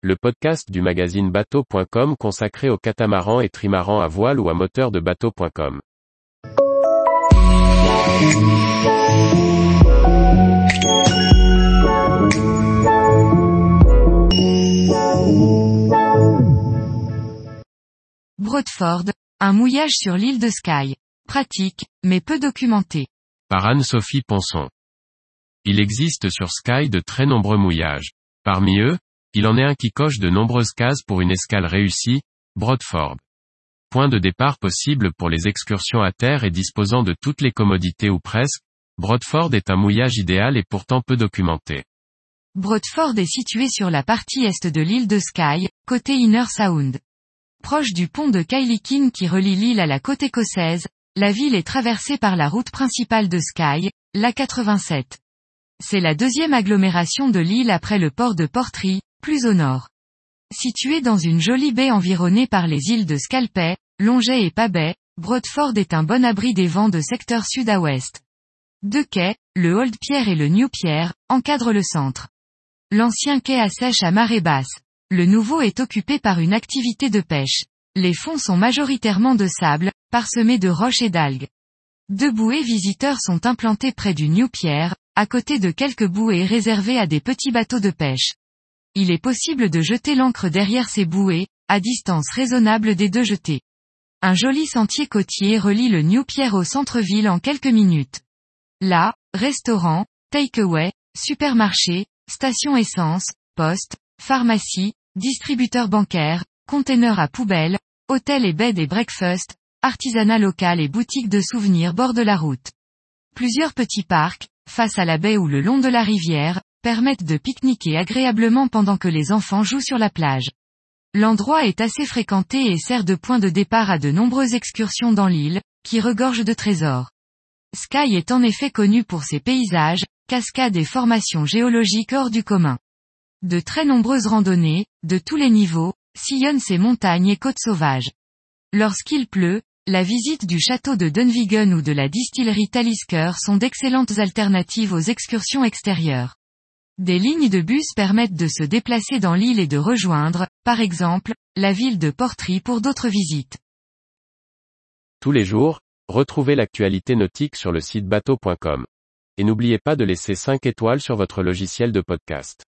le podcast du magazine bateau.com consacré aux catamarans et trimarans à voile ou à moteur de bateau.com. Broadford, un mouillage sur l'île de Skye. Pratique, mais peu documenté. Par Anne-Sophie Ponson. Il existe sur Skye de très nombreux mouillages. Parmi eux, il en est un qui coche de nombreuses cases pour une escale réussie, Broadford. Point de départ possible pour les excursions à terre et disposant de toutes les commodités ou presque, Broadford est un mouillage idéal et pourtant peu documenté. Broadford est situé sur la partie est de l'île de Skye, côté Inner Sound. Proche du pont de Kailikin qui relie l'île à la côte écossaise, la ville est traversée par la route principale de Skye, la 87. C'est la deuxième agglomération de l'île après le port de Portree, plus au nord. Situé dans une jolie baie environnée par les îles de Scalpay, Longet et Pabay, Broadford est un bon abri des vents de secteur sud à ouest. Deux quais, le Old Pierre et le New Pierre, encadrent le centre. L'ancien quai à sèche à marée basse. Le nouveau est occupé par une activité de pêche. Les fonds sont majoritairement de sable, parsemés de roches et d'algues. Deux bouées visiteurs sont implantées près du New Pierre, à côté de quelques bouées réservées à des petits bateaux de pêche. Il est possible de jeter l'ancre derrière ces bouées, à distance raisonnable des deux jetées. Un joli sentier côtier relie le New Pierre au centre-ville en quelques minutes. Là, restaurant, takeaway, supermarché, station essence, poste, pharmacie, distributeur bancaire, container à poubelle, hôtel et bed et breakfast, artisanat local et boutique de souvenirs bordent la route. Plusieurs petits parcs, face à la baie ou le long de la rivière, permettent de pique-niquer agréablement pendant que les enfants jouent sur la plage. L'endroit est assez fréquenté et sert de point de départ à de nombreuses excursions dans l'île, qui regorge de trésors. Sky est en effet connu pour ses paysages, cascades et formations géologiques hors du commun. De très nombreuses randonnées, de tous les niveaux, sillonnent ces montagnes et côtes sauvages. Lorsqu'il pleut, la visite du château de Dunvegan ou de la distillerie Talisker sont d'excellentes alternatives aux excursions extérieures. Des lignes de bus permettent de se déplacer dans l'île et de rejoindre, par exemple, la ville de Portree pour d'autres visites. Tous les jours, retrouvez l'actualité nautique sur le site bateau.com. Et n'oubliez pas de laisser 5 étoiles sur votre logiciel de podcast.